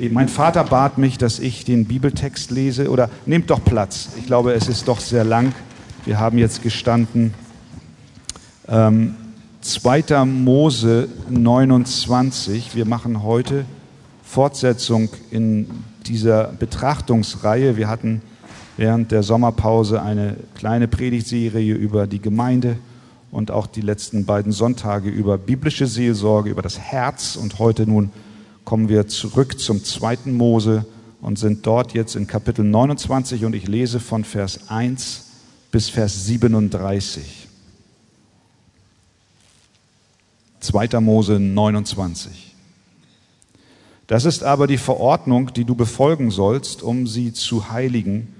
Mein Vater bat mich, dass ich den Bibeltext lese. Oder nehmt doch Platz. Ich glaube, es ist doch sehr lang. Wir haben jetzt gestanden. Ähm, 2. Mose 29. Wir machen heute Fortsetzung in dieser Betrachtungsreihe. Wir hatten während der Sommerpause eine kleine Predigtserie über die Gemeinde und auch die letzten beiden Sonntage über biblische Seelsorge, über das Herz und heute nun kommen wir zurück zum zweiten Mose und sind dort jetzt in Kapitel 29 und ich lese von Vers 1 bis Vers 37. 2. Mose 29. Das ist aber die Verordnung, die du befolgen sollst, um sie zu heiligen,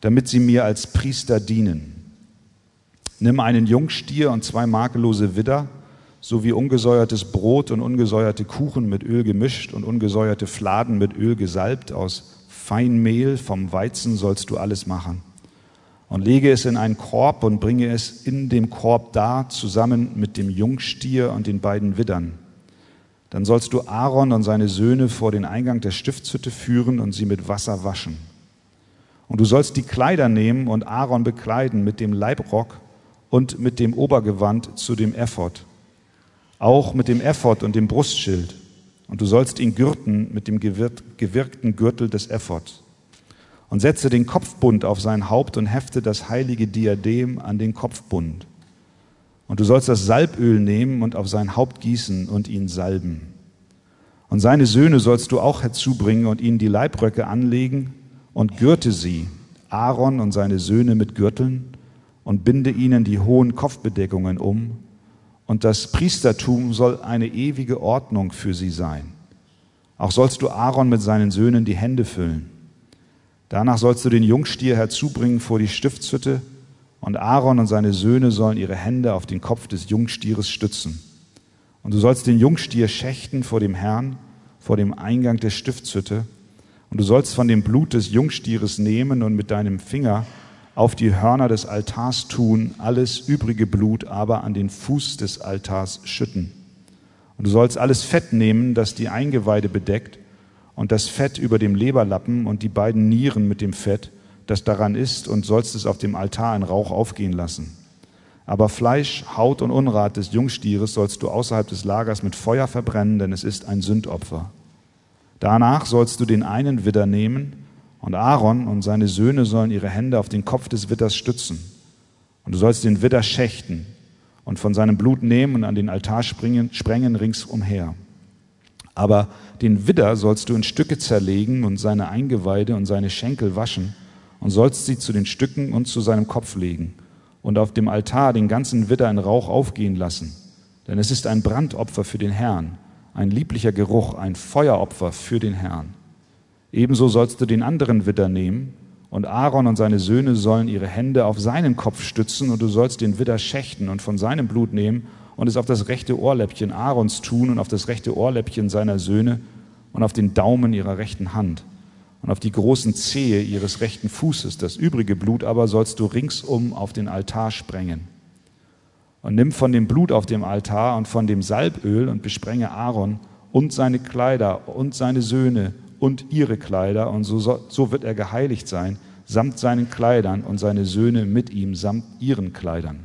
damit sie mir als Priester dienen. Nimm einen Jungstier und zwei makellose Widder, sowie ungesäuertes Brot und ungesäuerte Kuchen mit Öl gemischt und ungesäuerte Fladen mit Öl gesalbt. Aus Feinmehl vom Weizen sollst du alles machen. Und lege es in einen Korb und bringe es in dem Korb da zusammen mit dem Jungstier und den beiden Widdern. Dann sollst du Aaron und seine Söhne vor den Eingang der Stiftshütte führen und sie mit Wasser waschen. Und du sollst die Kleider nehmen und Aaron bekleiden mit dem Leibrock und mit dem Obergewand zu dem Ephod auch mit dem Ephod und dem Brustschild. Und du sollst ihn gürten mit dem gewirkten Gürtel des Ephod. Und setze den Kopfbund auf sein Haupt und hefte das heilige Diadem an den Kopfbund. Und du sollst das Salböl nehmen und auf sein Haupt gießen und ihn salben. Und seine Söhne sollst du auch herzubringen und ihnen die Leibröcke anlegen und gürte sie, Aaron und seine Söhne mit Gürteln, und binde ihnen die hohen Kopfbedeckungen um und das Priestertum soll eine ewige Ordnung für sie sein. Auch sollst du Aaron mit seinen Söhnen die Hände füllen. Danach sollst du den Jungstier herzubringen vor die Stiftshütte, und Aaron und seine Söhne sollen ihre Hände auf den Kopf des Jungstieres stützen. Und du sollst den Jungstier schächten vor dem Herrn, vor dem Eingang der Stiftshütte, und du sollst von dem Blut des Jungstieres nehmen und mit deinem Finger auf die Hörner des Altars tun, alles übrige Blut aber an den Fuß des Altars schütten. Und du sollst alles Fett nehmen, das die Eingeweide bedeckt, und das Fett über dem Leberlappen und die beiden Nieren mit dem Fett, das daran ist, und sollst es auf dem Altar in Rauch aufgehen lassen. Aber Fleisch, Haut und Unrat des Jungstieres sollst du außerhalb des Lagers mit Feuer verbrennen, denn es ist ein Sündopfer. Danach sollst du den einen Widder nehmen, und Aaron und seine Söhne sollen ihre Hände auf den Kopf des Widders stützen. Und du sollst den Widder schächten und von seinem Blut nehmen und an den Altar springen, sprengen ringsumher. Aber den Widder sollst du in Stücke zerlegen und seine Eingeweide und seine Schenkel waschen und sollst sie zu den Stücken und zu seinem Kopf legen und auf dem Altar den ganzen Widder in Rauch aufgehen lassen. Denn es ist ein Brandopfer für den Herrn, ein lieblicher Geruch, ein Feueropfer für den Herrn. Ebenso sollst du den anderen Widder nehmen, und Aaron und seine Söhne sollen ihre Hände auf seinen Kopf stützen, und du sollst den Widder schächten und von seinem Blut nehmen und es auf das rechte Ohrläppchen Aarons tun und auf das rechte Ohrläppchen seiner Söhne und auf den Daumen ihrer rechten Hand und auf die großen Zehe ihres rechten Fußes. Das übrige Blut aber sollst du ringsum auf den Altar sprengen. Und nimm von dem Blut auf dem Altar und von dem Salböl und besprenge Aaron und seine Kleider und seine Söhne und ihre Kleider, und so, so wird er geheiligt sein, samt seinen Kleidern und seine Söhne mit ihm, samt ihren Kleidern.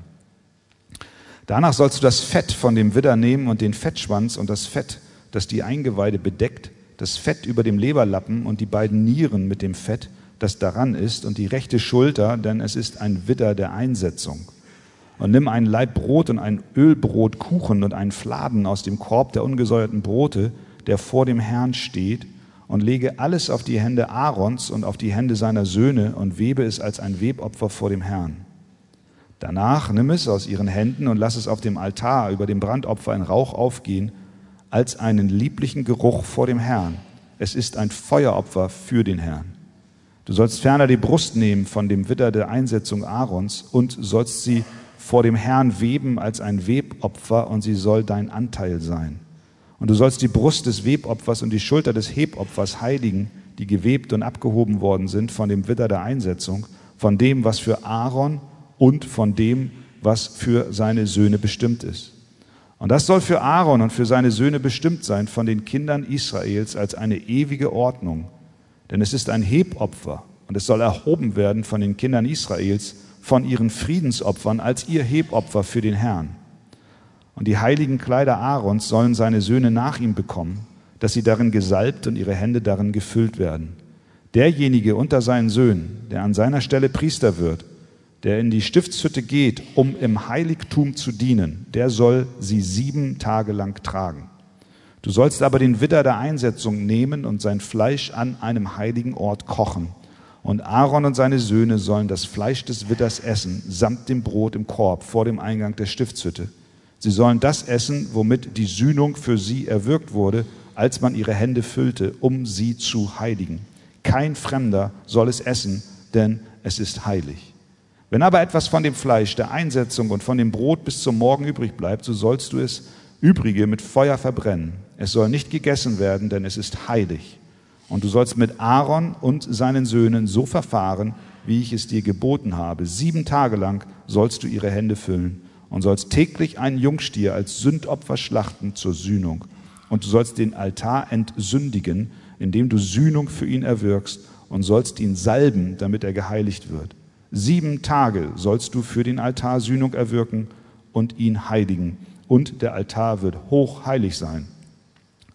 Danach sollst du das Fett von dem Widder nehmen und den Fettschwanz und das Fett, das die Eingeweide bedeckt, das Fett über dem Leberlappen und die beiden Nieren mit dem Fett, das daran ist, und die rechte Schulter, denn es ist ein Widder der Einsetzung. Und nimm ein Laib Brot und ein Ölbrotkuchen und einen Fladen aus dem Korb der ungesäuerten Brote, der vor dem Herrn steht, und lege alles auf die Hände Aarons und auf die Hände seiner Söhne und webe es als ein Webopfer vor dem Herrn. Danach nimm es aus ihren Händen und lass es auf dem Altar über dem Brandopfer in Rauch aufgehen, als einen lieblichen Geruch vor dem Herrn. Es ist ein Feueropfer für den Herrn. Du sollst ferner die Brust nehmen von dem Witter der Einsetzung Aarons und sollst sie vor dem Herrn weben als ein Webopfer und sie soll dein Anteil sein. Und du sollst die Brust des Webopfers und die Schulter des Hebopfers heiligen, die gewebt und abgehoben worden sind von dem Witter der Einsetzung, von dem, was für Aaron und von dem, was für seine Söhne bestimmt ist. Und das soll für Aaron und für seine Söhne bestimmt sein von den Kindern Israels als eine ewige Ordnung. Denn es ist ein Hebopfer und es soll erhoben werden von den Kindern Israels, von ihren Friedensopfern als ihr Hebopfer für den Herrn. Und die heiligen Kleider Aarons sollen seine Söhne nach ihm bekommen, dass sie darin gesalbt und ihre Hände darin gefüllt werden. Derjenige unter seinen Söhnen, der an seiner Stelle Priester wird, der in die Stiftshütte geht, um im Heiligtum zu dienen, der soll sie sieben Tage lang tragen. Du sollst aber den Widder der Einsetzung nehmen und sein Fleisch an einem heiligen Ort kochen. Und Aaron und seine Söhne sollen das Fleisch des Widders essen, samt dem Brot im Korb vor dem Eingang der Stiftshütte. Sie sollen das essen, womit die Sühnung für sie erwirkt wurde, als man ihre Hände füllte, um sie zu heiligen. Kein Fremder soll es essen, denn es ist heilig. Wenn aber etwas von dem Fleisch der Einsetzung und von dem Brot bis zum Morgen übrig bleibt, so sollst du es übrige mit Feuer verbrennen. Es soll nicht gegessen werden, denn es ist heilig. Und du sollst mit Aaron und seinen Söhnen so verfahren, wie ich es dir geboten habe. Sieben Tage lang sollst du ihre Hände füllen und sollst täglich einen Jungstier als Sündopfer schlachten zur Sühnung. Und du sollst den Altar entsündigen, indem du Sühnung für ihn erwirkst und sollst ihn salben, damit er geheiligt wird. Sieben Tage sollst du für den Altar Sühnung erwirken und ihn heiligen. Und der Altar wird hochheilig sein.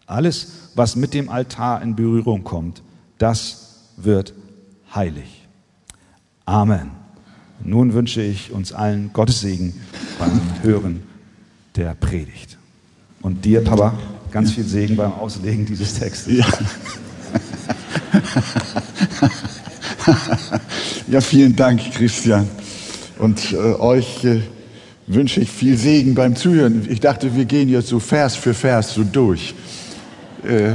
Alles, was mit dem Altar in Berührung kommt, das wird heilig. Amen. Nun wünsche ich uns allen Gottes Segen beim Hören der Predigt. Und dir, Papa, ganz viel Segen beim Auslegen dieses Textes. Ja. Ja, vielen Dank, Christian. Und äh, euch äh, wünsche ich viel Segen beim Zuhören. Ich dachte, wir gehen jetzt so Vers für Vers so durch. Äh,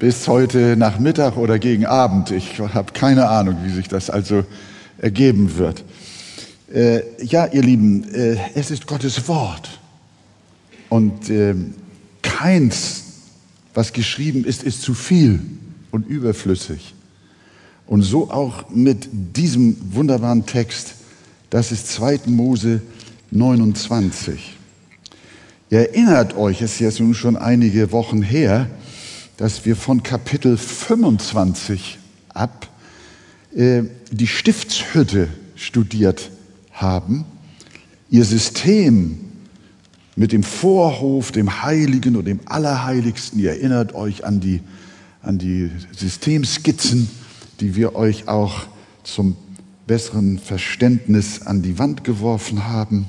bis heute Nachmittag oder gegen Abend. Ich habe keine Ahnung, wie sich das also ergeben wird. Äh, ja, ihr Lieben, äh, es ist Gottes Wort. Und ähm, keins, was geschrieben ist, ist zu viel und überflüssig. Und so auch mit diesem wunderbaren Text, das ist 2. Mose 29. Ihr erinnert euch, es ist jetzt nun schon einige Wochen her, dass wir von Kapitel 25 ab äh, die Stiftshütte studiert haben, ihr System mit dem Vorhof, dem Heiligen und dem Allerheiligsten. Ihr erinnert euch an die, an die Systemskizzen die wir euch auch zum besseren Verständnis an die Wand geworfen haben.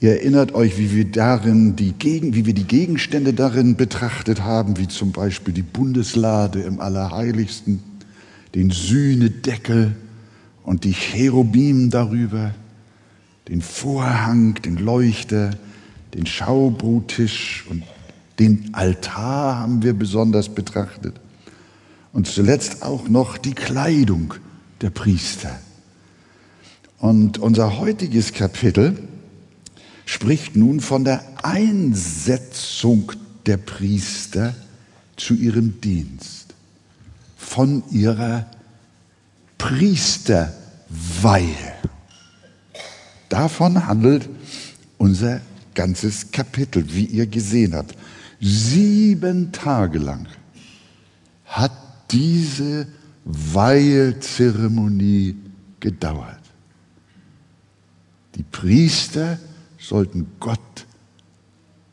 Ihr erinnert euch, wie wir darin die Gegen, wie wir die Gegenstände darin betrachtet haben, wie zum Beispiel die Bundeslade im Allerheiligsten, den Sühnedeckel und die Cherubim darüber, den Vorhang, den Leuchter, den Schaubrottisch und den Altar haben wir besonders betrachtet und zuletzt auch noch die Kleidung der Priester. Und unser heutiges Kapitel spricht nun von der Einsetzung der Priester zu ihrem Dienst, von ihrer Priesterweihe. Davon handelt unser ganzes Kapitel, wie ihr gesehen habt. Sieben Tage lang hat diese Weihezeremonie gedauert. Die Priester sollten Gott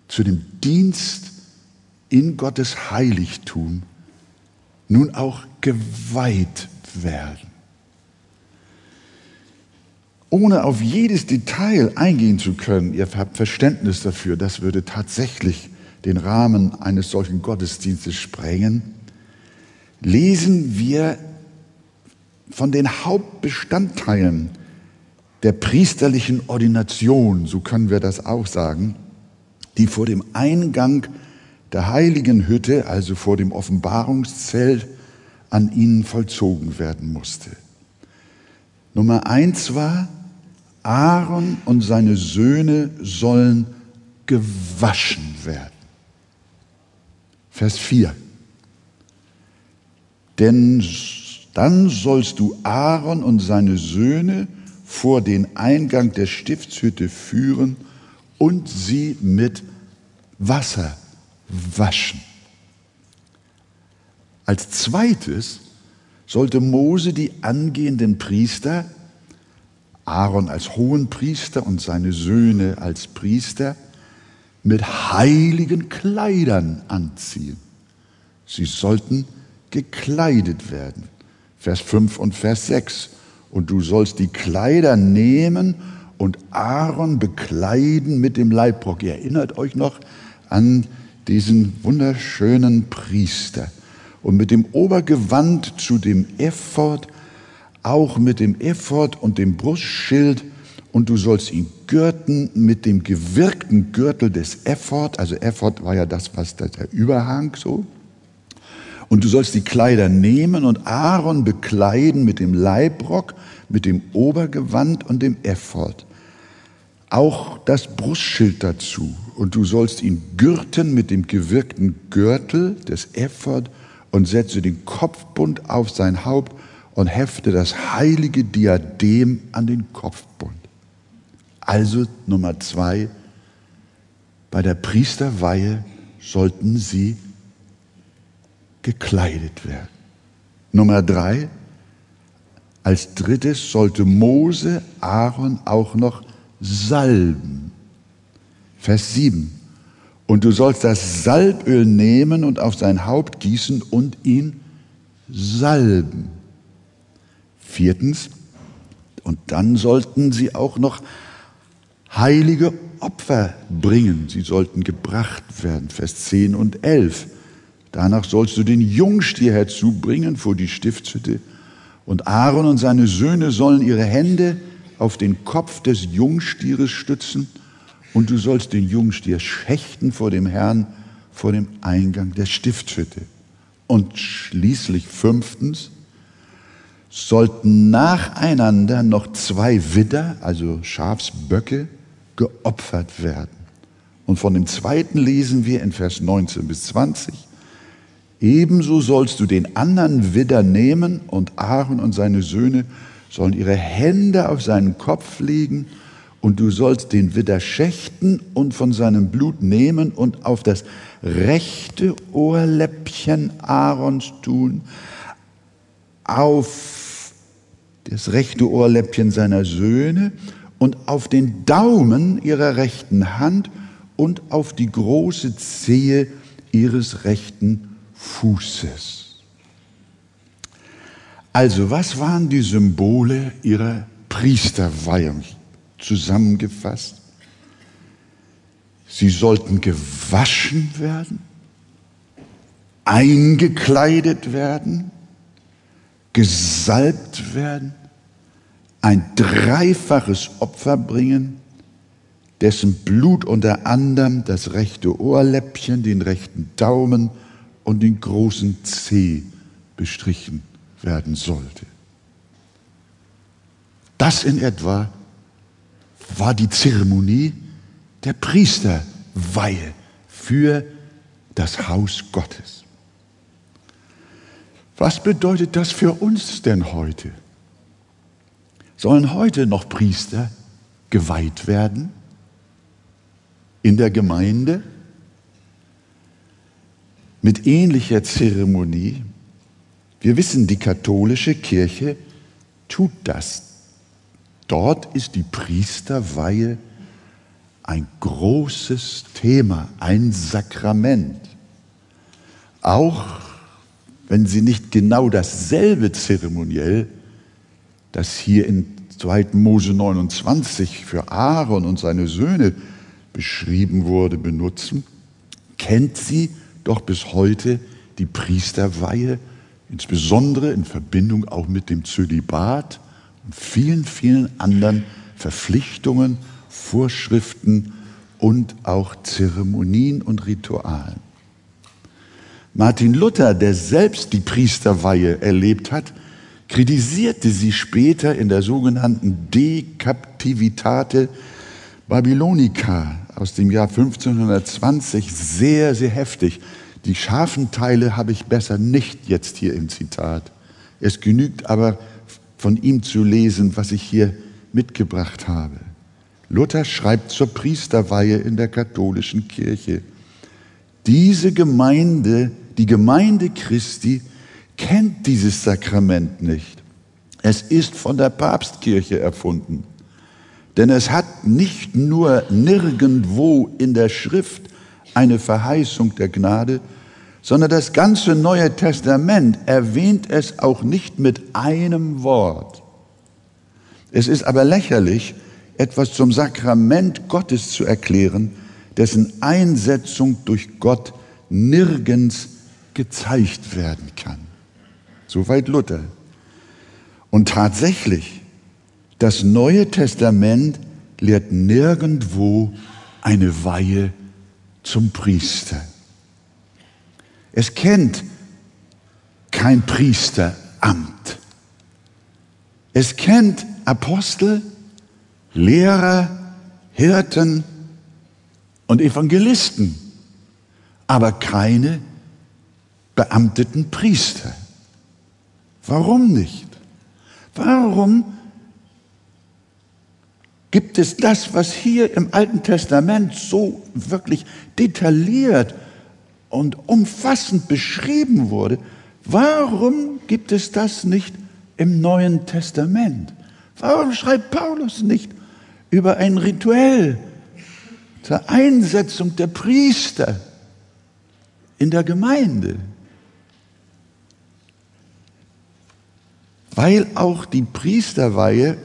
zu dem Dienst in Gottes Heiligtum nun auch geweiht werden. Ohne auf jedes Detail eingehen zu können, ihr habt Verständnis dafür, das würde tatsächlich den Rahmen eines solchen Gottesdienstes sprengen, lesen wir von den Hauptbestandteilen der priesterlichen Ordination, so können wir das auch sagen, die vor dem Eingang der heiligen Hütte, also vor dem Offenbarungszelt, an ihnen vollzogen werden musste. Nummer eins war, Aaron und seine Söhne sollen gewaschen werden. Vers 4. Denn dann sollst du Aaron und seine Söhne vor den Eingang der Stiftshütte führen und sie mit Wasser waschen. Als zweites sollte Mose die angehenden Priester, Aaron als Hohenpriester und seine Söhne als Priester, mit heiligen Kleidern anziehen. Sie sollten gekleidet werden. Vers 5 und Vers 6. Und du sollst die Kleider nehmen und Aaron bekleiden mit dem Leibrock. Ihr erinnert euch noch an diesen wunderschönen Priester. Und mit dem Obergewand zu dem Ephod, auch mit dem Ephod und dem Brustschild, und du sollst ihn gürten mit dem gewirkten Gürtel des Ephod, also Ephod war ja das, was der Überhang so, und du sollst die Kleider nehmen und Aaron bekleiden mit dem Leibrock, mit dem Obergewand und dem Ephod. Auch das Brustschild dazu. Und du sollst ihn gürten mit dem gewirkten Gürtel des Ephod und setze den Kopfbund auf sein Haupt und hefte das heilige Diadem an den Kopfbund. Also Nummer zwei, bei der Priesterweihe sollten sie gekleidet werden. Nummer drei, als drittes sollte Mose Aaron auch noch salben. Vers 7. Und du sollst das Salböl nehmen und auf sein Haupt gießen und ihn salben. Viertens, und dann sollten sie auch noch heilige Opfer bringen. Sie sollten gebracht werden. Vers 10 und 11. Danach sollst du den Jungstier herzubringen vor die Stiftshütte. Und Aaron und seine Söhne sollen ihre Hände auf den Kopf des Jungstieres stützen. Und du sollst den Jungstier schächten vor dem Herrn, vor dem Eingang der Stiftshütte. Und schließlich fünftens sollten nacheinander noch zwei Widder, also Schafsböcke, geopfert werden. Und von dem zweiten lesen wir in Vers 19 bis 20. Ebenso sollst du den anderen Widder nehmen und Aaron und seine Söhne sollen ihre Hände auf seinen Kopf legen und du sollst den Widder schächten und von seinem Blut nehmen und auf das rechte Ohrläppchen Aarons tun, auf das rechte Ohrläppchen seiner Söhne und auf den Daumen ihrer rechten Hand und auf die große Zehe ihres rechten Fußes. Also, was waren die Symbole ihrer Priesterweihung zusammengefasst? Sie sollten gewaschen werden, eingekleidet werden, gesalbt werden, ein dreifaches Opfer bringen, dessen Blut unter anderem das rechte Ohrläppchen, den rechten Daumen und den großen Zeh bestrichen werden sollte. Das in etwa war die Zeremonie der Priesterweihe für das Haus Gottes. Was bedeutet das für uns denn heute? Sollen heute noch Priester geweiht werden in der Gemeinde? mit ähnlicher Zeremonie. Wir wissen, die katholische Kirche tut das. Dort ist die Priesterweihe ein großes Thema, ein Sakrament. Auch wenn sie nicht genau dasselbe zeremoniell, das hier in 2. Mose 29 für Aaron und seine Söhne beschrieben wurde, benutzen, kennt sie doch bis heute die Priesterweihe, insbesondere in Verbindung auch mit dem Zölibat vielen, vielen anderen Verpflichtungen, Vorschriften und auch Zeremonien und Ritualen. Martin Luther, der selbst die Priesterweihe erlebt hat, kritisierte sie später in der sogenannten De Captivitate Babylonica aus dem Jahr 1520 sehr, sehr heftig. Die scharfen Teile habe ich besser nicht jetzt hier im Zitat. Es genügt aber von ihm zu lesen, was ich hier mitgebracht habe. Luther schreibt zur Priesterweihe in der katholischen Kirche. Diese Gemeinde, die Gemeinde Christi, kennt dieses Sakrament nicht. Es ist von der Papstkirche erfunden. Denn es hat nicht nur nirgendwo in der Schrift eine Verheißung der Gnade, sondern das ganze Neue Testament erwähnt es auch nicht mit einem Wort. Es ist aber lächerlich, etwas zum Sakrament Gottes zu erklären, dessen Einsetzung durch Gott nirgends gezeigt werden kann. Soweit Luther. Und tatsächlich, das Neue Testament lehrt nirgendwo eine Weihe zum Priester. Es kennt kein Priesteramt. Es kennt Apostel, Lehrer, Hirten und Evangelisten, aber keine beamteten Priester. Warum nicht? Warum gibt es das, was hier im Alten Testament so wirklich detailliert und umfassend beschrieben wurde, warum gibt es das nicht im Neuen Testament? Warum schreibt Paulus nicht über ein Rituell zur Einsetzung der Priester in der Gemeinde? Weil auch die Priesterweihe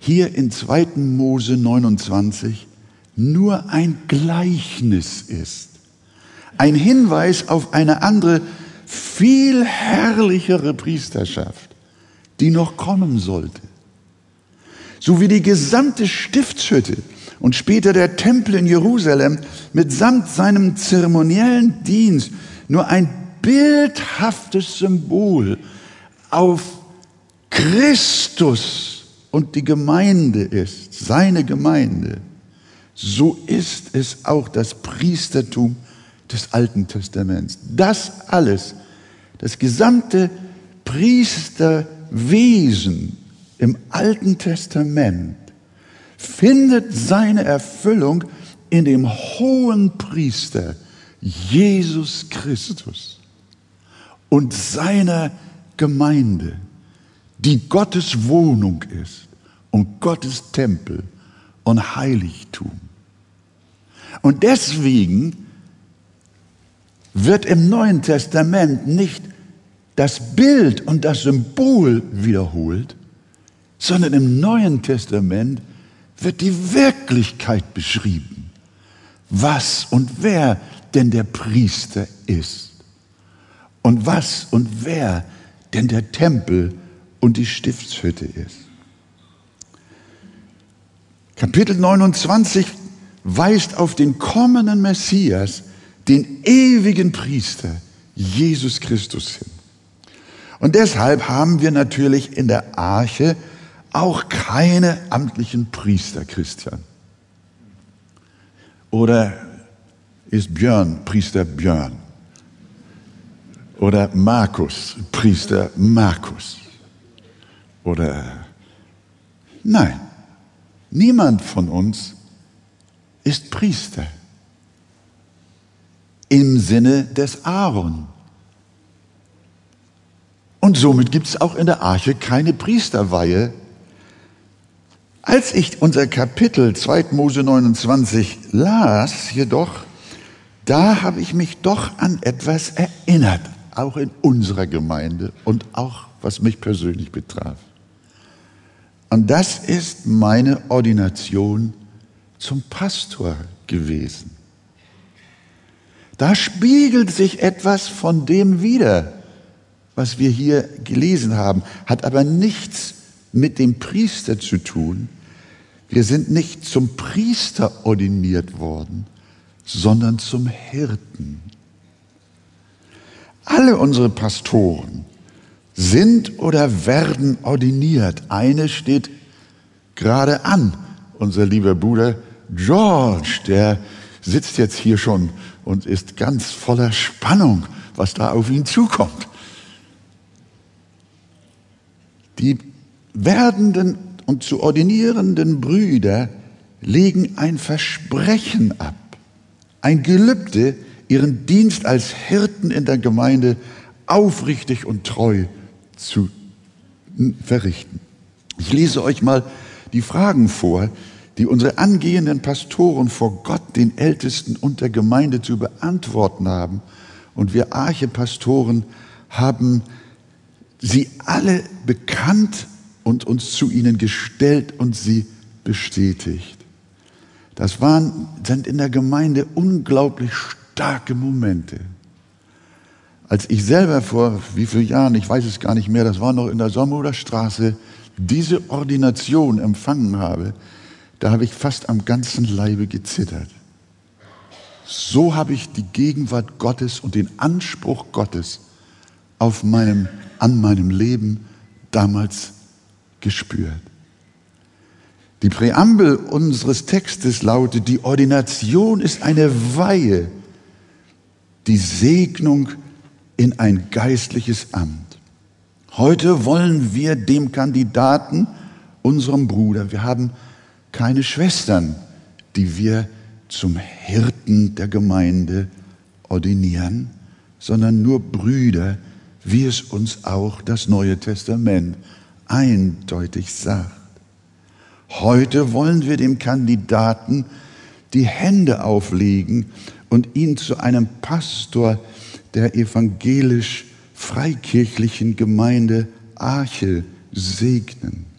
hier in 2. Mose 29 nur ein Gleichnis ist. Ein Hinweis auf eine andere, viel herrlichere Priesterschaft, die noch kommen sollte. So wie die gesamte Stiftshütte und später der Tempel in Jerusalem mitsamt seinem zeremoniellen Dienst nur ein bildhaftes Symbol auf Christus und die Gemeinde ist, seine Gemeinde, so ist es auch das Priestertum des Alten Testaments. Das alles, das gesamte Priesterwesen im Alten Testament findet seine Erfüllung in dem hohen Priester Jesus Christus und seiner Gemeinde die Gottes Wohnung ist und Gottes Tempel und Heiligtum. Und deswegen wird im Neuen Testament nicht das Bild und das Symbol wiederholt, sondern im Neuen Testament wird die Wirklichkeit beschrieben, was und wer denn der Priester ist und was und wer denn der Tempel und die Stiftshütte ist. Kapitel 29 weist auf den kommenden Messias, den ewigen Priester, Jesus Christus hin. Und deshalb haben wir natürlich in der Arche auch keine amtlichen Priester, Christian. Oder ist Björn Priester Björn? Oder Markus Priester Markus? Oder nein, niemand von uns ist Priester im Sinne des Aaron. Und somit gibt es auch in der Arche keine Priesterweihe. Als ich unser Kapitel 2. Mose 29 las, jedoch, da habe ich mich doch an etwas erinnert, auch in unserer Gemeinde und auch was mich persönlich betraf. Und das ist meine Ordination zum Pastor gewesen. Da spiegelt sich etwas von dem wider, was wir hier gelesen haben, hat aber nichts mit dem Priester zu tun. Wir sind nicht zum Priester ordiniert worden, sondern zum Hirten. Alle unsere Pastoren, sind oder werden ordiniert. Eine steht gerade an. Unser lieber Bruder George, der sitzt jetzt hier schon und ist ganz voller Spannung, was da auf ihn zukommt. Die werdenden und zu ordinierenden Brüder legen ein Versprechen ab. ein Gelübde, ihren Dienst als Hirten in der Gemeinde aufrichtig und treu zu verrichten. Ich lese euch mal die Fragen vor, die unsere angehenden Pastoren vor Gott, den Ältesten und der Gemeinde zu beantworten haben. Und wir Archepastoren haben sie alle bekannt und uns zu ihnen gestellt und sie bestätigt. Das waren, sind in der Gemeinde unglaublich starke Momente. Als ich selber vor wie vielen Jahren, ich weiß es gar nicht mehr, das war noch in der Sommerer Straße, diese Ordination empfangen habe, da habe ich fast am ganzen Leibe gezittert. So habe ich die Gegenwart Gottes und den Anspruch Gottes auf meinem, an meinem Leben damals gespürt. Die Präambel unseres Textes lautet, die Ordination ist eine Weihe, die Segnung in ein geistliches Amt. Heute wollen wir dem Kandidaten, unserem Bruder, wir haben keine Schwestern, die wir zum Hirten der Gemeinde ordinieren, sondern nur Brüder, wie es uns auch das Neue Testament eindeutig sagt. Heute wollen wir dem Kandidaten die Hände auflegen und ihn zu einem Pastor der evangelisch freikirchlichen Gemeinde Arche segnen.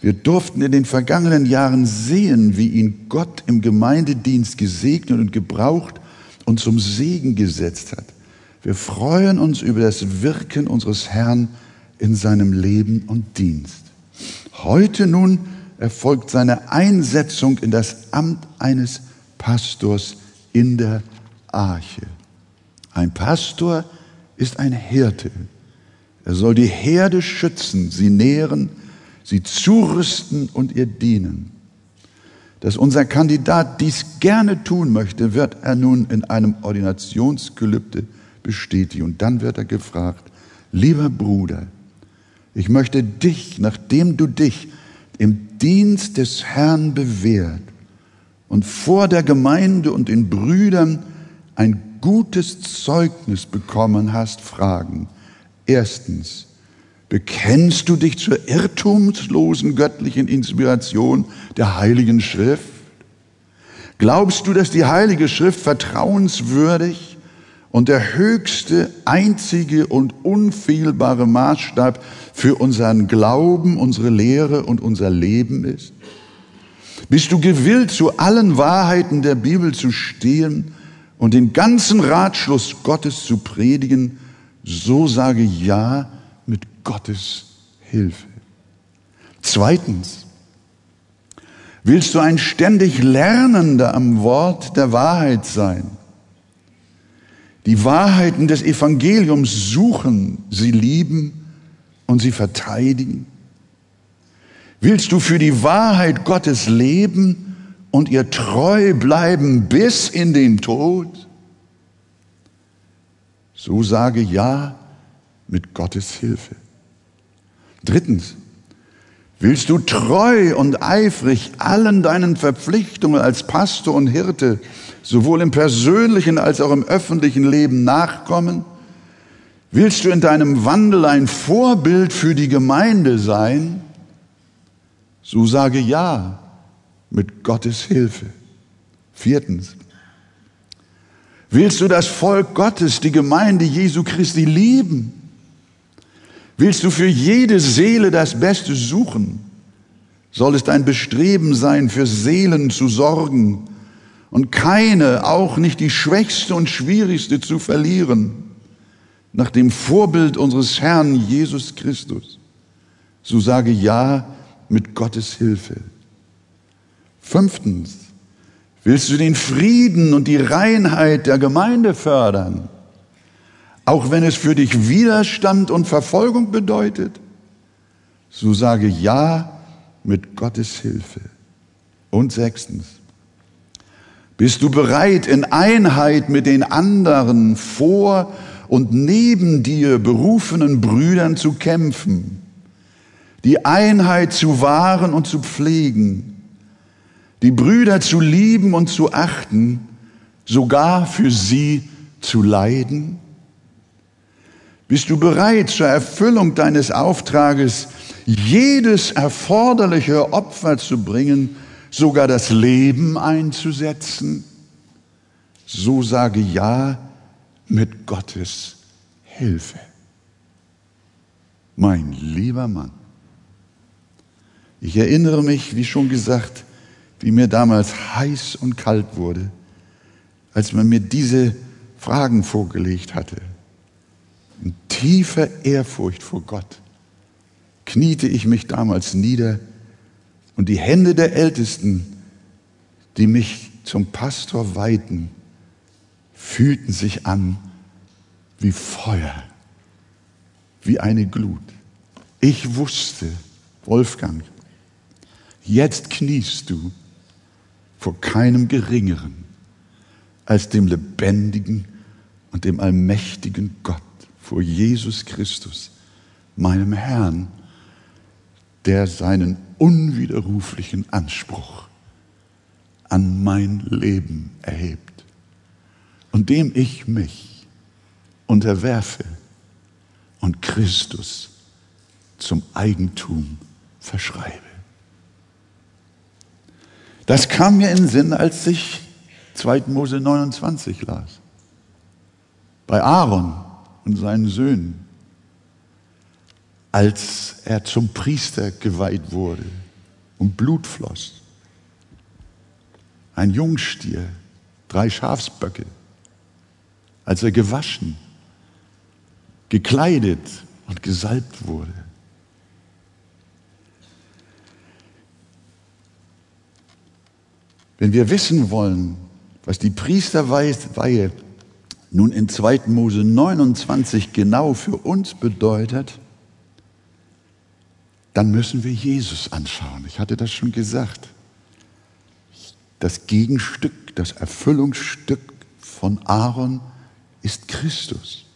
Wir durften in den vergangenen Jahren sehen, wie ihn Gott im Gemeindedienst gesegnet und gebraucht und zum Segen gesetzt hat. Wir freuen uns über das Wirken unseres Herrn in seinem Leben und Dienst. Heute nun erfolgt seine Einsetzung in das Amt eines Pastors in der Arche. Ein Pastor ist ein Hirte. Er soll die Herde schützen, sie nähren, sie zurüsten und ihr dienen. Dass unser Kandidat dies gerne tun möchte, wird er nun in einem Ordinationsgelübde bestätigen. Und dann wird er gefragt, lieber Bruder, ich möchte dich, nachdem du dich im Dienst des Herrn bewährt und vor der Gemeinde und den Brüdern ein gutes Zeugnis bekommen hast, fragen. Erstens, bekennst du dich zur irrtumslosen göttlichen Inspiration der Heiligen Schrift? Glaubst du, dass die Heilige Schrift vertrauenswürdig und der höchste, einzige und unfehlbare Maßstab für unseren Glauben, unsere Lehre und unser Leben ist? Bist du gewillt, zu allen Wahrheiten der Bibel zu stehen und den ganzen Ratschluss Gottes zu predigen? So sage ja Gottes Hilfe. Zweitens, willst du ein ständig Lernender am Wort der Wahrheit sein? die Wahrheiten des Evangeliums suchen, sie lieben und sie verteidigen? Willst du für die Wahrheit Gottes leben und ihr treu bleiben bis in den Tod? So sage ja mit Gottes Hilfe. Drittens, willst du treu und eifrig allen deinen Verpflichtungen als Pastor und Hirte sowohl im persönlichen als auch im öffentlichen Leben nachkommen? Willst du in deinem Wandel ein Vorbild für die Gemeinde sein? So sage ja mit Gottes Hilfe. Viertens. Willst du das Volk Gottes, die Gemeinde Jesu Christi lieben? Willst du für jede Seele das Beste suchen? Soll es dein Bestreben sein, für Seelen zu sorgen, und keine, auch nicht die schwächste und schwierigste zu verlieren, nach dem Vorbild unseres Herrn Jesus Christus. So sage ja mit Gottes Hilfe. Fünftens, willst du den Frieden und die Reinheit der Gemeinde fördern, auch wenn es für dich Widerstand und Verfolgung bedeutet? So sage ja mit Gottes Hilfe. Und sechstens, bist du bereit, in Einheit mit den anderen vor und neben dir berufenen Brüdern zu kämpfen, die Einheit zu wahren und zu pflegen, die Brüder zu lieben und zu achten sogar für sie zu leiden? Bist du bereit zur Erfüllung deines Auftrages, jedes erforderliche Opfer zu bringen, sogar das Leben einzusetzen? So sage ja mit Gottes Hilfe. Mein lieber Mann, ich erinnere mich, wie schon gesagt, wie mir damals heiß und kalt wurde, als man mir diese Fragen vorgelegt hatte. In tiefer Ehrfurcht vor Gott kniete ich mich damals nieder und die Hände der Ältesten, die mich zum Pastor weihten, fühlten sich an wie Feuer, wie eine Glut. Ich wusste, Wolfgang, jetzt kniest du vor keinem Geringeren als dem lebendigen und dem allmächtigen Gott vor Jesus Christus, meinem Herrn, der seinen unwiderruflichen Anspruch an mein Leben erhebt und dem ich mich unterwerfe und Christus zum Eigentum verschreibe. Das kam mir in den Sinn, als ich 2. Mose 29 las. Bei Aaron und seinen Söhnen, als er zum Priester geweiht wurde und Blut floss. Ein Jungstier, drei Schafsböcke, als er gewaschen, gekleidet und gesalbt wurde. Wenn wir wissen wollen, was die Priesterweihe nun in 2. Mose 29 genau für uns bedeutet, dann müssen wir Jesus anschauen. Ich hatte das schon gesagt. Das Gegenstück, das Erfüllungsstück von Aaron ist Christus.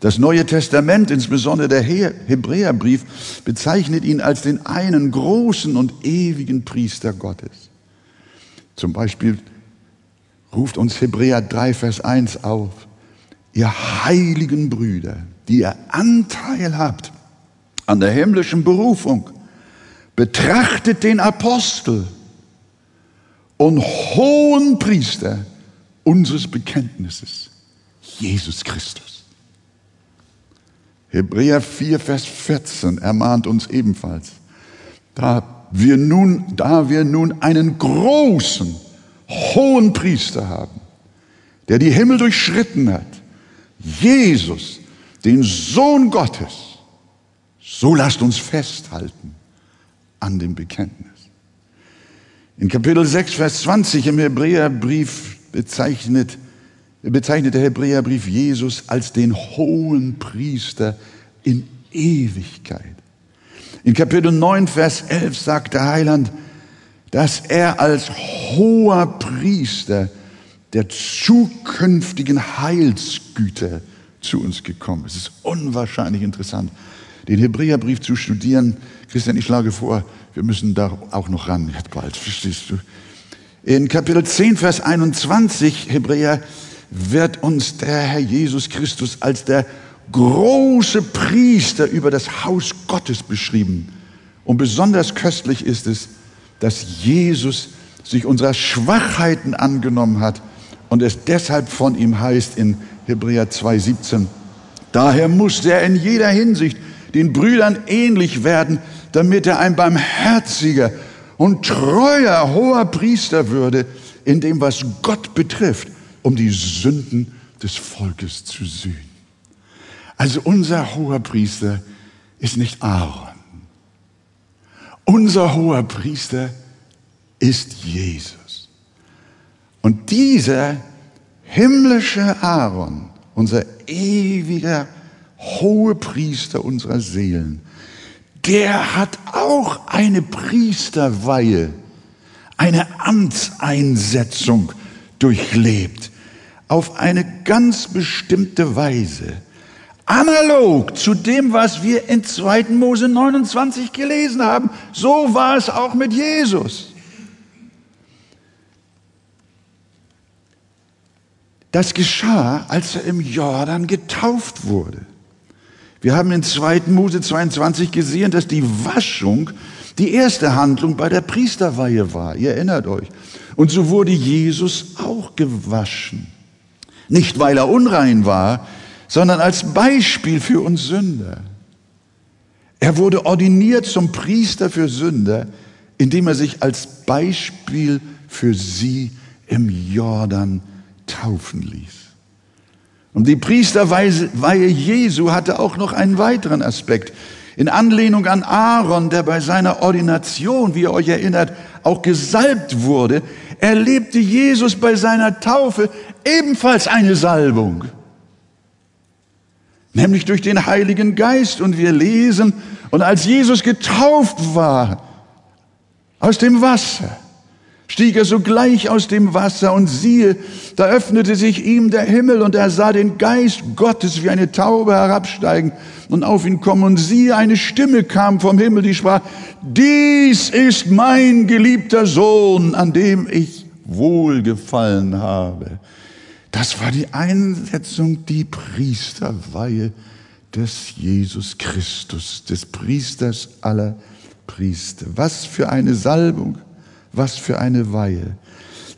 Das Neue Testament, insbesondere der Hebräerbrief, bezeichnet ihn als den einen großen und ewigen Priester Gottes. Zum Beispiel ruft uns Hebräer 3, Vers 1 auf. Ihr heiligen Brüder, die ihr Anteil habt an der himmlischen Berufung, betrachtet den Apostel und hohen Priester unseres Bekenntnisses, Jesus Christus. Hebräer 4, Vers 14 ermahnt uns ebenfalls, da wir nun, da wir nun einen großen hohen Priester haben, der die Himmel durchschritten hat, Jesus, den Sohn Gottes, so lasst uns festhalten an dem Bekenntnis. In Kapitel 6, Vers 20 im Hebräerbrief bezeichnet, bezeichnet der Hebräerbrief Jesus als den hohen Priester in Ewigkeit. In Kapitel 9, Vers 11 sagt der Heiland, dass er als hoher Priester der zukünftigen Heilsgüter zu uns gekommen ist. Es ist unwahrscheinlich interessant, den Hebräerbrief zu studieren. Christian, ich schlage vor, wir müssen da auch noch ran, jetzt bald, verstehst du? In Kapitel 10, Vers 21 Hebräer wird uns der Herr Jesus Christus als der große Priester über das Haus Gottes beschrieben. Und besonders köstlich ist es, dass Jesus sich unserer Schwachheiten angenommen hat und es deshalb von ihm heißt in Hebräer 2,17, daher musste er in jeder Hinsicht den Brüdern ähnlich werden, damit er ein barmherziger und treuer hoher Priester würde, in dem, was Gott betrifft, um die Sünden des Volkes zu sühnen. Also unser hoher Priester ist nicht Aaron. Unser hoher Priester ist Jesus. Und dieser himmlische Aaron, unser ewiger hohe Priester unserer Seelen, der hat auch eine Priesterweihe, eine Amtseinsetzung durchlebt, auf eine ganz bestimmte Weise. Analog zu dem, was wir in 2. Mose 29 gelesen haben, so war es auch mit Jesus. Das geschah, als er im Jordan getauft wurde. Wir haben in 2. Mose 22 gesehen, dass die Waschung die erste Handlung bei der Priesterweihe war. Ihr erinnert euch. Und so wurde Jesus auch gewaschen. Nicht weil er unrein war, sondern als Beispiel für uns Sünder. Er wurde ordiniert zum Priester für Sünder, indem er sich als Beispiel für sie im Jordan taufen ließ. Und die Priesterweihe Jesu hatte auch noch einen weiteren Aspekt. In Anlehnung an Aaron, der bei seiner Ordination, wie ihr euch erinnert, auch gesalbt wurde, erlebte Jesus bei seiner Taufe ebenfalls eine Salbung. Nämlich durch den Heiligen Geist. Und wir lesen, und als Jesus getauft war aus dem Wasser, stieg er sogleich aus dem Wasser und siehe, da öffnete sich ihm der Himmel und er sah den Geist Gottes wie eine Taube herabsteigen und auf ihn kommen und siehe, eine Stimme kam vom Himmel, die sprach, dies ist mein geliebter Sohn, an dem ich wohlgefallen habe. Das war die Einsetzung, die Priesterweihe des Jesus Christus, des Priesters aller Priester. Was für eine Salbung was für eine Weihe.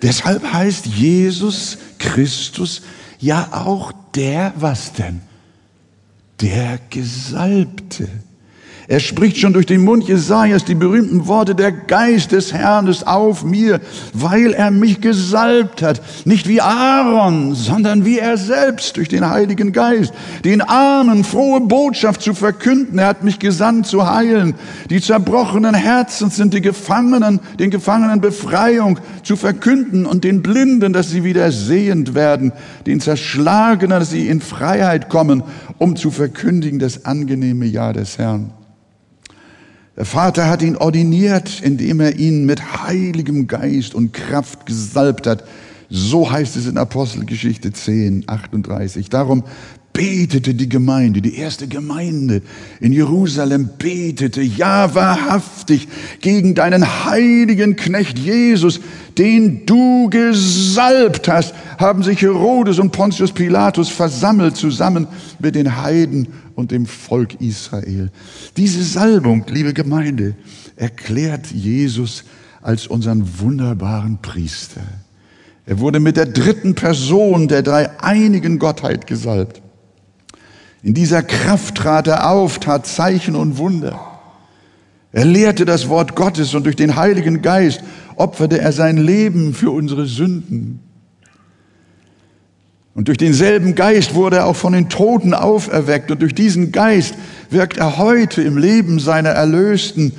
Deshalb heißt Jesus Christus ja auch der, was denn? Der Gesalbte. Er spricht schon durch den Mund Jesajas die berühmten Worte, der Geist des Herrn ist auf mir, weil er mich gesalbt hat. Nicht wie Aaron, sondern wie er selbst durch den Heiligen Geist. Den Armen frohe Botschaft zu verkünden. Er hat mich gesandt zu heilen. Die zerbrochenen Herzen sind die Gefangenen, den Gefangenen Befreiung zu verkünden und den Blinden, dass sie wieder sehend werden. Den Zerschlagenen, dass sie in Freiheit kommen, um zu verkündigen das angenehme Jahr des Herrn. Der Vater hat ihn ordiniert, indem er ihn mit heiligem Geist und Kraft gesalbt hat. So heißt es in Apostelgeschichte 10, 38. Darum betete die Gemeinde, die erste Gemeinde in Jerusalem betete, ja wahrhaftig, gegen deinen heiligen Knecht Jesus, den du gesalbt hast, haben sich Herodes und Pontius Pilatus versammelt zusammen mit den Heiden und dem Volk Israel. Diese Salbung, liebe Gemeinde, erklärt Jesus als unseren wunderbaren Priester. Er wurde mit der dritten Person der dreieinigen Gottheit gesalbt. In dieser Kraft trat er auf, tat Zeichen und Wunder. Er lehrte das Wort Gottes und durch den Heiligen Geist opferte er sein Leben für unsere Sünden. Und durch denselben Geist wurde er auch von den Toten auferweckt. Und durch diesen Geist wirkt er heute im Leben seiner Erlösten.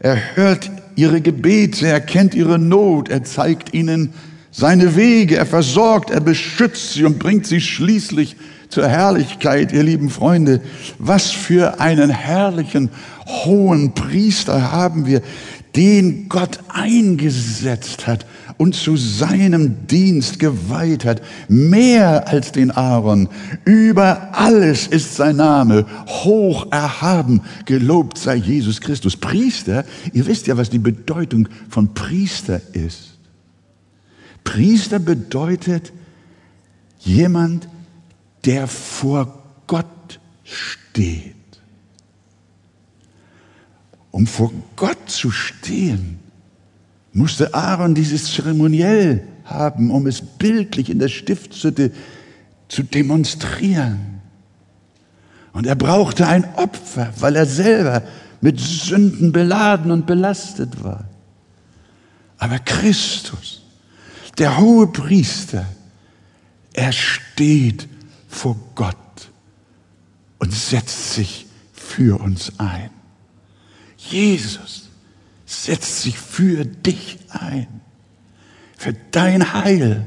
Er hört ihre Gebete, er kennt ihre Not, er zeigt ihnen seine Wege, er versorgt, er beschützt sie und bringt sie schließlich zur Herrlichkeit, ihr lieben Freunde. Was für einen herrlichen hohen Priester haben wir, den Gott eingesetzt hat und zu seinem Dienst geweiht hat, mehr als den Aaron. Über alles ist sein Name, hoch erhaben, gelobt sei Jesus Christus. Priester, ihr wisst ja, was die Bedeutung von Priester ist. Priester bedeutet jemand, der vor Gott steht. Um vor Gott zu stehen, musste Aaron dieses Zeremoniell haben, um es bildlich in der Stiftshütte zu demonstrieren. Und er brauchte ein Opfer, weil er selber mit Sünden beladen und belastet war. Aber Christus, der hohe Priester, er steht vor Gott und setzt sich für uns ein. Jesus setzt sich für dich ein, für dein Heil,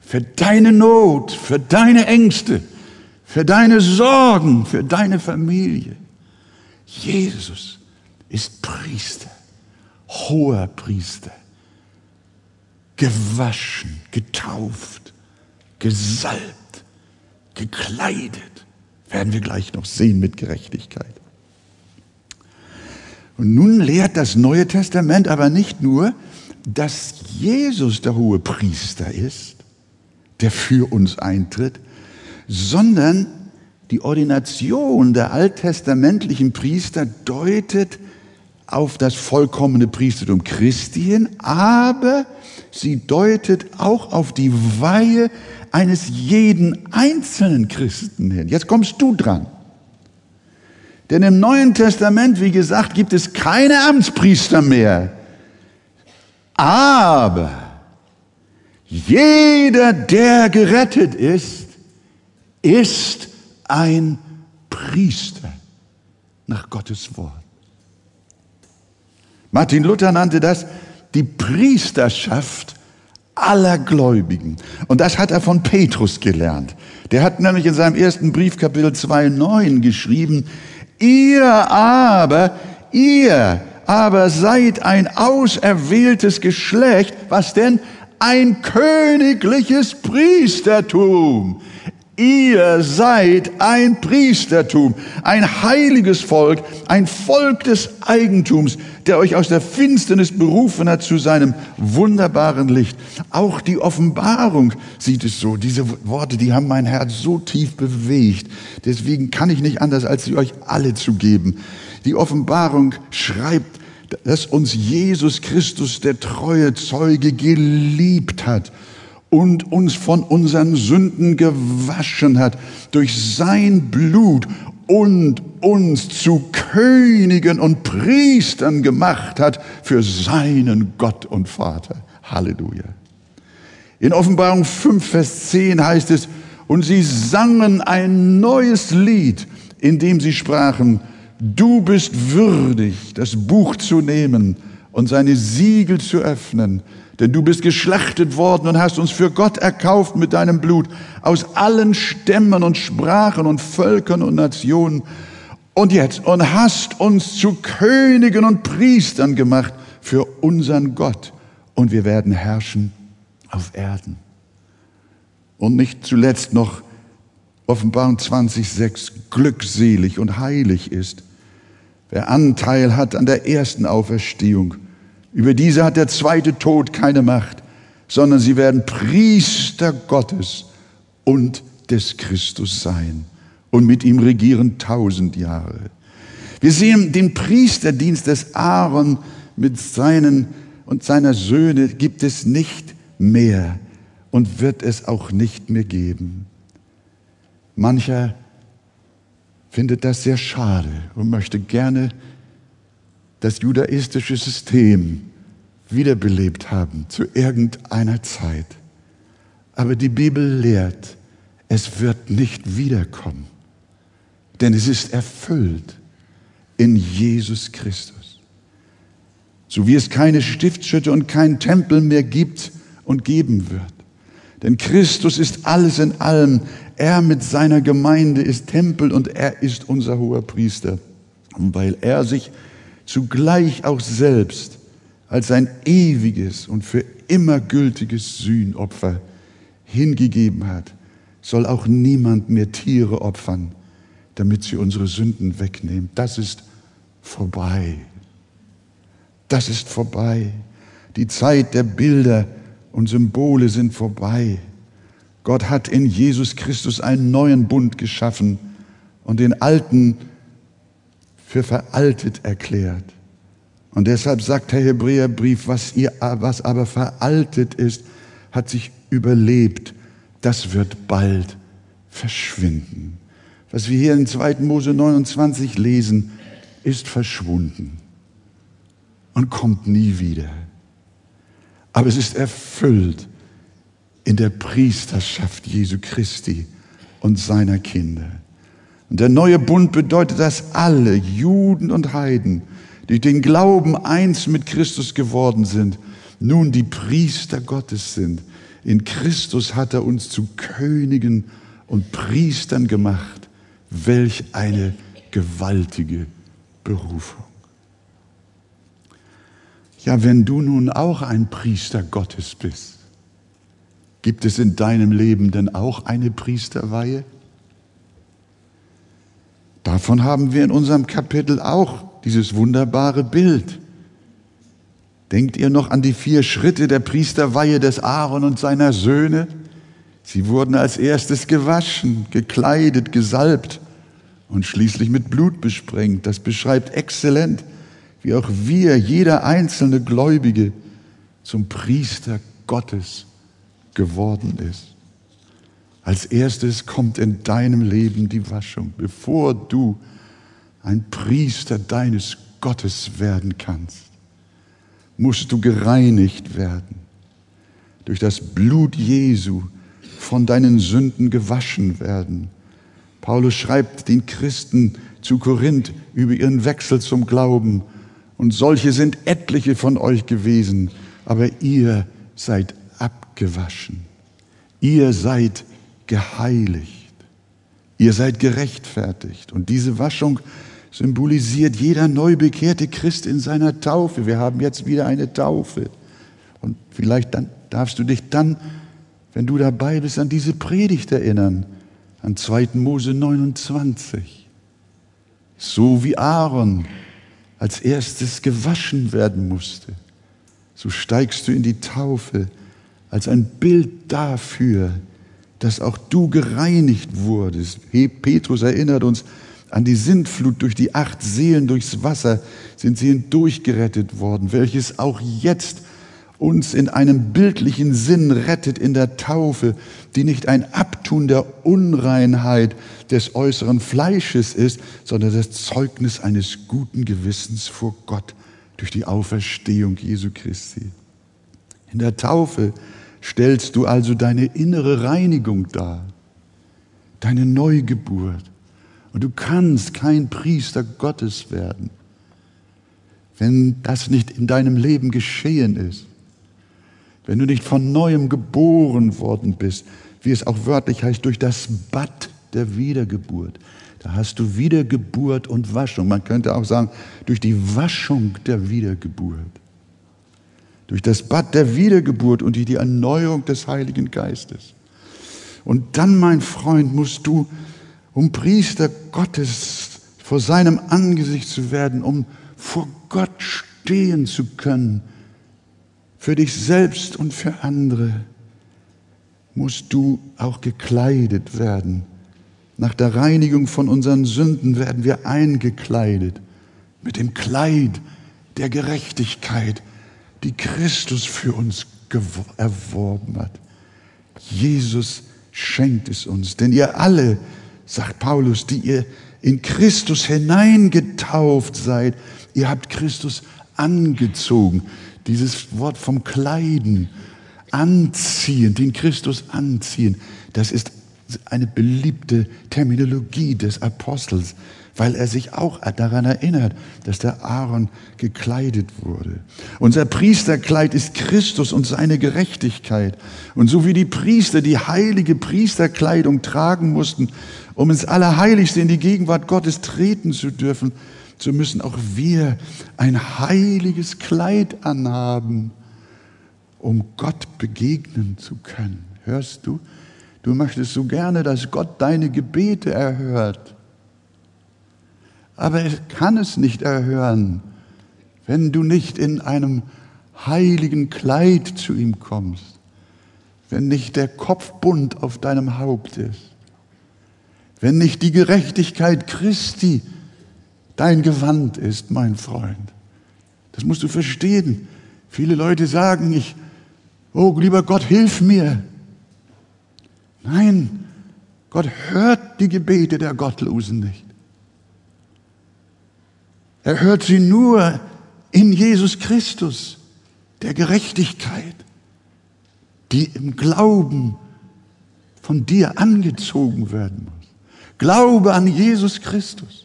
für deine Not, für deine Ängste, für deine Sorgen, für deine Familie. Jesus ist Priester, hoher Priester, gewaschen, getauft, gesalbt gekleidet, werden wir gleich noch sehen mit Gerechtigkeit. Und nun lehrt das Neue Testament aber nicht nur, dass Jesus der hohe Priester ist, der für uns eintritt, sondern die Ordination der alttestamentlichen Priester deutet auf das vollkommene Priestertum Christi hin, aber sie deutet auch auf die Weihe eines jeden einzelnen Christen hin. Jetzt kommst du dran. Denn im Neuen Testament, wie gesagt, gibt es keine Amtspriester mehr. Aber jeder, der gerettet ist, ist ein Priester nach Gottes Wort. Martin Luther nannte das die Priesterschaft aller Gläubigen. Und das hat er von Petrus gelernt. Der hat nämlich in seinem ersten Brief Kapitel 2,9 geschrieben, ihr aber, ihr aber seid ein auserwähltes Geschlecht, was denn? Ein königliches Priestertum. Ihr seid ein Priestertum, ein heiliges Volk, ein Volk des Eigentums, der euch aus der Finsternis berufen hat zu seinem wunderbaren Licht. Auch die Offenbarung sieht es so. Diese Worte, die haben mein Herz so tief bewegt. Deswegen kann ich nicht anders, als sie euch alle zu geben. Die Offenbarung schreibt, dass uns Jesus Christus, der treue Zeuge, geliebt hat und uns von unseren Sünden gewaschen hat durch sein Blut und uns zu Königen und Priestern gemacht hat für seinen Gott und Vater. Halleluja. In Offenbarung 5, Vers 10 heißt es, und sie sangen ein neues Lied, in dem sie sprachen, du bist würdig, das Buch zu nehmen und seine Siegel zu öffnen, denn du bist geschlachtet worden und hast uns für Gott erkauft mit deinem Blut aus allen Stämmen und Sprachen und Völkern und Nationen. Und jetzt, und hast uns zu Königen und Priestern gemacht für unseren Gott. Und wir werden herrschen auf Erden. Und nicht zuletzt noch Offenbarung 20,6 glückselig und heilig ist, wer Anteil hat an der ersten Auferstehung über diese hat der zweite Tod keine Macht, sondern sie werden Priester Gottes und des Christus sein und mit ihm regieren tausend Jahre. Wir sehen den Priesterdienst des Aaron mit seinen und seiner Söhne gibt es nicht mehr und wird es auch nicht mehr geben. Mancher findet das sehr schade und möchte gerne das judaistische System wiederbelebt haben zu irgendeiner Zeit. Aber die Bibel lehrt, es wird nicht wiederkommen, denn es ist erfüllt in Jesus Christus. So wie es keine Stiftschütte und keinen Tempel mehr gibt und geben wird. Denn Christus ist alles in allem. Er mit seiner Gemeinde ist Tempel und er ist unser hoher Priester. Und weil er sich zugleich auch selbst als ein ewiges und für immer gültiges Sühnopfer hingegeben hat, soll auch niemand mehr Tiere opfern, damit sie unsere Sünden wegnehmen. Das ist vorbei. Das ist vorbei. Die Zeit der Bilder und Symbole sind vorbei. Gott hat in Jesus Christus einen neuen Bund geschaffen und den alten für veraltet erklärt. Und deshalb sagt der Hebräerbrief, was, ihr, was aber veraltet ist, hat sich überlebt. Das wird bald verschwinden. Was wir hier in 2. Mose 29 lesen, ist verschwunden und kommt nie wieder. Aber es ist erfüllt in der Priesterschaft Jesu Christi und seiner Kinder. Und der neue Bund bedeutet, dass alle Juden und Heiden, die den Glauben eins mit Christus geworden sind, nun die Priester Gottes sind. In Christus hat er uns zu Königen und Priestern gemacht. Welch eine gewaltige Berufung. Ja, wenn du nun auch ein Priester Gottes bist, gibt es in deinem Leben denn auch eine Priesterweihe? Davon haben wir in unserem Kapitel auch dieses wunderbare Bild. Denkt ihr noch an die vier Schritte der Priesterweihe des Aaron und seiner Söhne? Sie wurden als erstes gewaschen, gekleidet, gesalbt und schließlich mit Blut besprengt. Das beschreibt exzellent, wie auch wir, jeder einzelne Gläubige, zum Priester Gottes geworden ist. Als erstes kommt in deinem Leben die Waschung, bevor du ein Priester deines Gottes werden kannst, musst du gereinigt werden, durch das Blut Jesu von deinen Sünden gewaschen werden. Paulus schreibt den Christen zu Korinth über ihren Wechsel zum Glauben. Und solche sind etliche von euch gewesen, aber ihr seid abgewaschen. Ihr seid geheiligt. Ihr seid gerechtfertigt. Und diese Waschung symbolisiert jeder neu bekehrte Christ in seiner Taufe. Wir haben jetzt wieder eine Taufe. Und vielleicht dann darfst du dich dann, wenn du dabei bist, an diese Predigt erinnern, an 2. Mose 29. So wie Aaron als erstes gewaschen werden musste, so steigst du in die Taufe als ein Bild dafür, dass auch du gereinigt wurdest. Petrus erinnert uns an die Sintflut durch die acht Seelen durchs Wasser sind sie hindurchgerettet worden, welches auch jetzt uns in einem bildlichen Sinn rettet in der Taufe, die nicht ein Abtun der Unreinheit des äußeren Fleisches ist, sondern das Zeugnis eines guten Gewissens vor Gott durch die Auferstehung Jesu Christi. In der Taufe stellst du also deine innere Reinigung dar, deine Neugeburt. Und du kannst kein Priester Gottes werden, wenn das nicht in deinem Leben geschehen ist wenn du nicht von neuem geboren worden bist, wie es auch wörtlich heißt, durch das Bad der Wiedergeburt. Da hast du Wiedergeburt und Waschung. Man könnte auch sagen, durch die Waschung der Wiedergeburt. Durch das Bad der Wiedergeburt und durch die Erneuerung des Heiligen Geistes. Und dann, mein Freund, musst du, um Priester Gottes vor seinem Angesicht zu werden, um vor Gott stehen zu können, für dich selbst und für andere musst du auch gekleidet werden. Nach der Reinigung von unseren Sünden werden wir eingekleidet mit dem Kleid der Gerechtigkeit, die Christus für uns erworben hat. Jesus schenkt es uns, denn ihr alle, sagt Paulus, die ihr in Christus hineingetauft seid, ihr habt Christus angezogen. Dieses Wort vom Kleiden, anziehen, den Christus anziehen, das ist eine beliebte Terminologie des Apostels, weil er sich auch daran erinnert, dass der Aaron gekleidet wurde. Unser Priesterkleid ist Christus und seine Gerechtigkeit. Und so wie die Priester die heilige Priesterkleidung tragen mussten, um ins Allerheiligste in die Gegenwart Gottes treten zu dürfen, so müssen auch wir ein heiliges Kleid anhaben, um Gott begegnen zu können. Hörst du? Du möchtest so gerne, dass Gott deine Gebete erhört. Aber er kann es nicht erhören, wenn du nicht in einem heiligen Kleid zu ihm kommst, wenn nicht der Kopfbund auf deinem Haupt ist, wenn nicht die Gerechtigkeit Christi dein Gewand ist, mein Freund. Das musst du verstehen. Viele Leute sagen, ich, oh lieber Gott, hilf mir. Nein, Gott hört die Gebete der Gottlosen nicht. Er hört sie nur in Jesus Christus, der Gerechtigkeit, die im Glauben von dir angezogen werden muss. Glaube an Jesus Christus.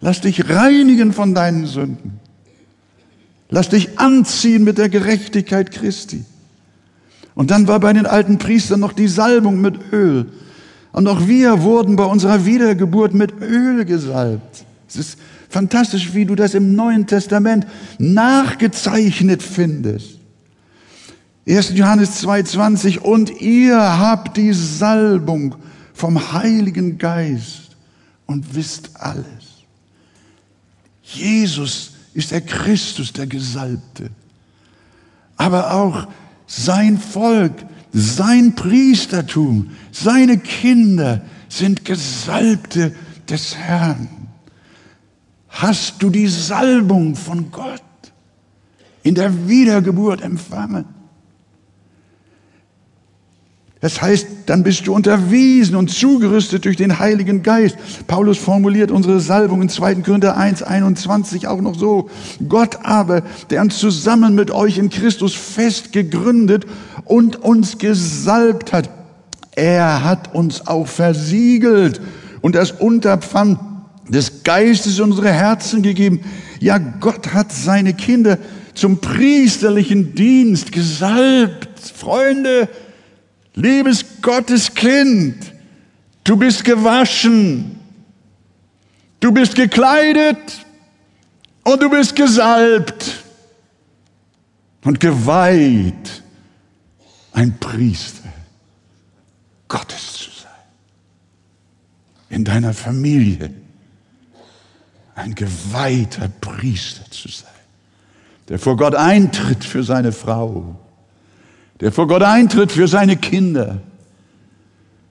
Lass dich reinigen von deinen Sünden. Lass dich anziehen mit der Gerechtigkeit Christi. Und dann war bei den alten Priestern noch die Salbung mit Öl. Und auch wir wurden bei unserer Wiedergeburt mit Öl gesalbt. Es ist fantastisch, wie du das im Neuen Testament nachgezeichnet findest. 1. Johannes 2,20 und ihr habt die Salbung vom Heiligen Geist und wisst alles. Jesus ist der Christus, der Gesalbte. Aber auch sein Volk, Sein Priestertum, seine Kinder sind Gesalbte des Herrn. Hast du die Salbung von Gott in der Wiedergeburt empfangen? Das heißt, dann bist du unterwiesen und zugerüstet durch den Heiligen Geist. Paulus formuliert unsere Salbung in 2. Korinther 1, 21 auch noch so. Gott aber, der uns zusammen mit euch in Christus fest gegründet und uns gesalbt hat, er hat uns auch versiegelt und das Unterpfand des Geistes unsere Herzen gegeben. Ja, Gott hat seine Kinder zum priesterlichen Dienst gesalbt. Freunde, liebes Gotteskind, du bist gewaschen, du bist gekleidet und du bist gesalbt und geweiht, ein Priester Gottes zu sein. In deiner Familie ein geweihter Priester zu sein, der vor Gott eintritt für seine Frau, der vor Gott eintritt für seine Kinder,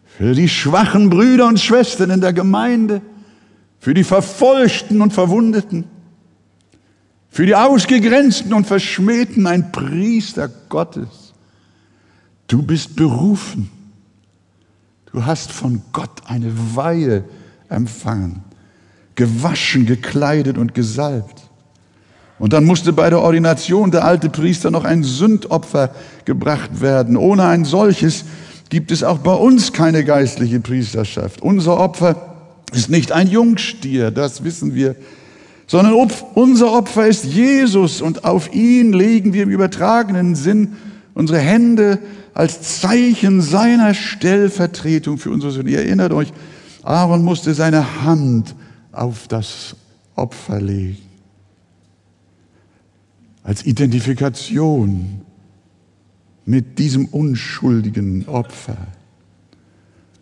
für die schwachen Brüder und Schwestern in der Gemeinde, für die Verfolgten und Verwundeten, für die Ausgegrenzten und Verschmähten, ein Priester Gottes. Du bist berufen. Du hast von Gott eine Weihe empfangen gewaschen, gekleidet und gesalbt. Und dann musste bei der Ordination der alte Priester noch ein Sündopfer gebracht werden. Ohne ein solches gibt es auch bei uns keine geistliche Priesterschaft. Unser Opfer ist nicht ein Jungstier, das wissen wir, sondern unser Opfer ist Jesus und auf ihn legen wir im übertragenen Sinn unsere Hände als Zeichen seiner Stellvertretung für unsere Sünde. Ihr erinnert euch, Aaron musste seine Hand auf das Opfer legen. Als Identifikation mit diesem unschuldigen Opfer.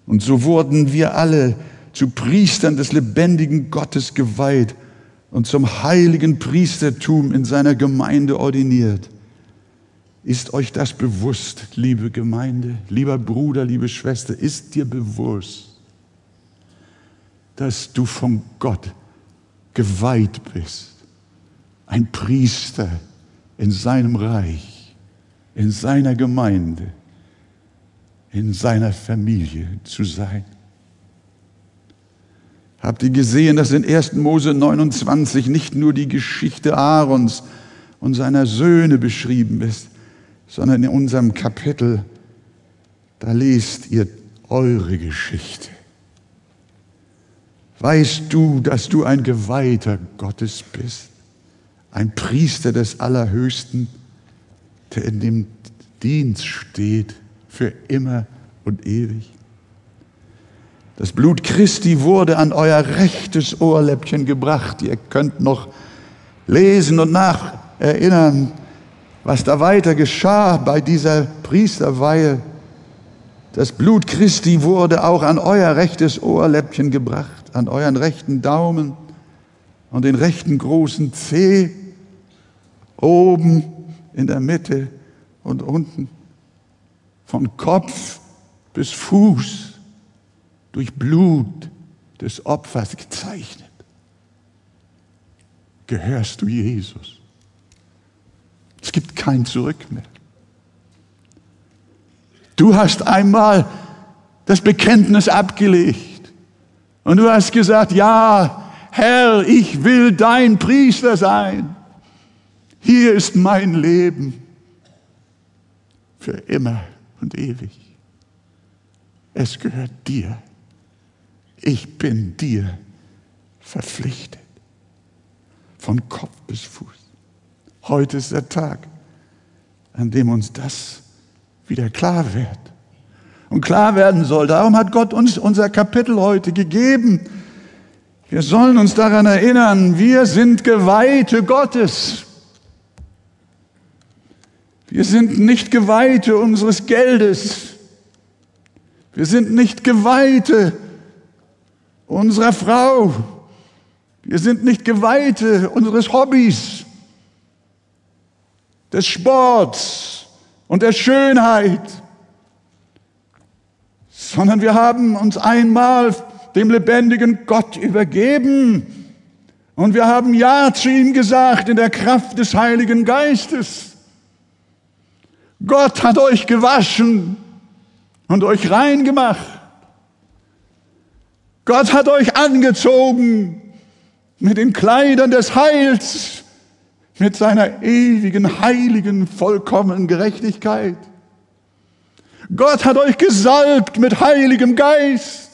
Und so wurden wir alle zu Priestern des lebendigen Gottes geweiht und zum heiligen Priestertum in seiner Gemeinde ordiniert. Ist euch das bewusst, liebe Gemeinde, lieber Bruder, liebe Schwester, ist dir bewusst, dass du von Gott geweiht bist. Ein Priester in seinem Reich, in seiner Gemeinde, in seiner Familie zu sein. Habt ihr gesehen, dass in 1. Mose 29 nicht nur die Geschichte Aarons und seiner Söhne beschrieben ist, sondern in unserem Kapitel, da lest ihr eure Geschichte. Weißt du, dass du ein Geweihter Gottes bist, ein Priester des Allerhöchsten, der in dem Dienst steht für immer und ewig? Das Blut Christi wurde an euer rechtes Ohrläppchen gebracht. Ihr könnt noch lesen und nacherinnern, was da weiter geschah bei dieser Priesterweihe. Das Blut Christi wurde auch an euer rechtes Ohrläppchen gebracht an euren rechten Daumen und den rechten großen Zeh, oben in der Mitte und unten, von Kopf bis Fuß durch Blut des Opfers gezeichnet. Gehörst du Jesus? Es gibt kein Zurück mehr. Du hast einmal das Bekenntnis abgelegt. Und du hast gesagt, ja, Herr, ich will dein Priester sein. Hier ist mein Leben für immer und ewig. Es gehört dir. Ich bin dir verpflichtet. Von Kopf bis Fuß. Heute ist der Tag, an dem uns das wieder klar wird und klar werden soll. Darum hat Gott uns unser Kapitel heute gegeben. Wir sollen uns daran erinnern, wir sind Geweihte Gottes. Wir sind nicht Geweihte unseres Geldes. Wir sind nicht Geweihte unserer Frau. Wir sind nicht Geweihte unseres Hobbys, des Sports und der Schönheit. Sondern wir haben uns einmal dem lebendigen Gott übergeben und wir haben Ja zu ihm gesagt in der Kraft des Heiligen Geistes. Gott hat euch gewaschen und euch rein gemacht. Gott hat euch angezogen mit den Kleidern des Heils, mit seiner ewigen, heiligen, vollkommenen Gerechtigkeit. Gott hat euch gesalbt mit heiligem Geist.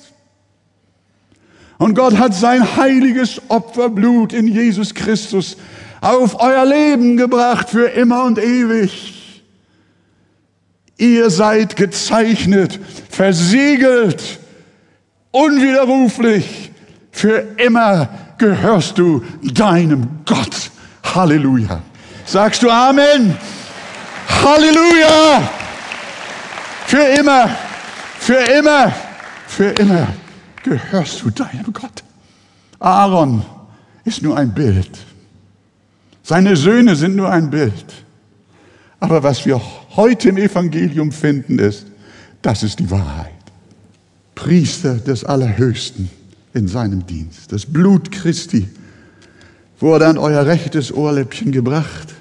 Und Gott hat sein heiliges Opferblut in Jesus Christus auf euer Leben gebracht für immer und ewig. Ihr seid gezeichnet, versiegelt, unwiderruflich. Für immer gehörst du deinem Gott. Halleluja. Sagst du Amen? Halleluja. Für immer, für immer, für immer gehörst du deinem Gott. Aaron ist nur ein Bild. Seine Söhne sind nur ein Bild. Aber was wir heute im Evangelium finden, ist, das ist die Wahrheit. Priester des Allerhöchsten in seinem Dienst. Das Blut Christi wurde an euer rechtes Ohrläppchen gebracht,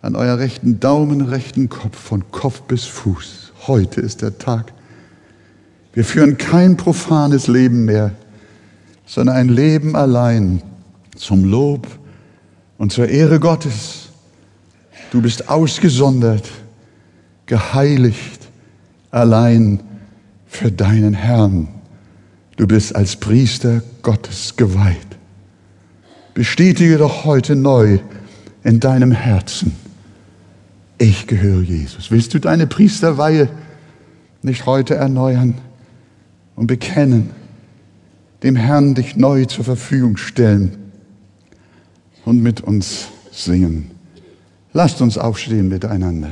an euer rechten Daumen, rechten Kopf, von Kopf bis Fuß. Heute ist der Tag. Wir führen kein profanes Leben mehr, sondern ein Leben allein zum Lob und zur Ehre Gottes. Du bist ausgesondert, geheiligt, allein für deinen Herrn. Du bist als Priester Gottes geweiht. Bestätige doch heute neu in deinem Herzen, ich gehöre Jesus. Willst du deine Priesterweihe nicht heute erneuern und bekennen, dem Herrn dich neu zur Verfügung stellen und mit uns singen? Lasst uns aufstehen miteinander.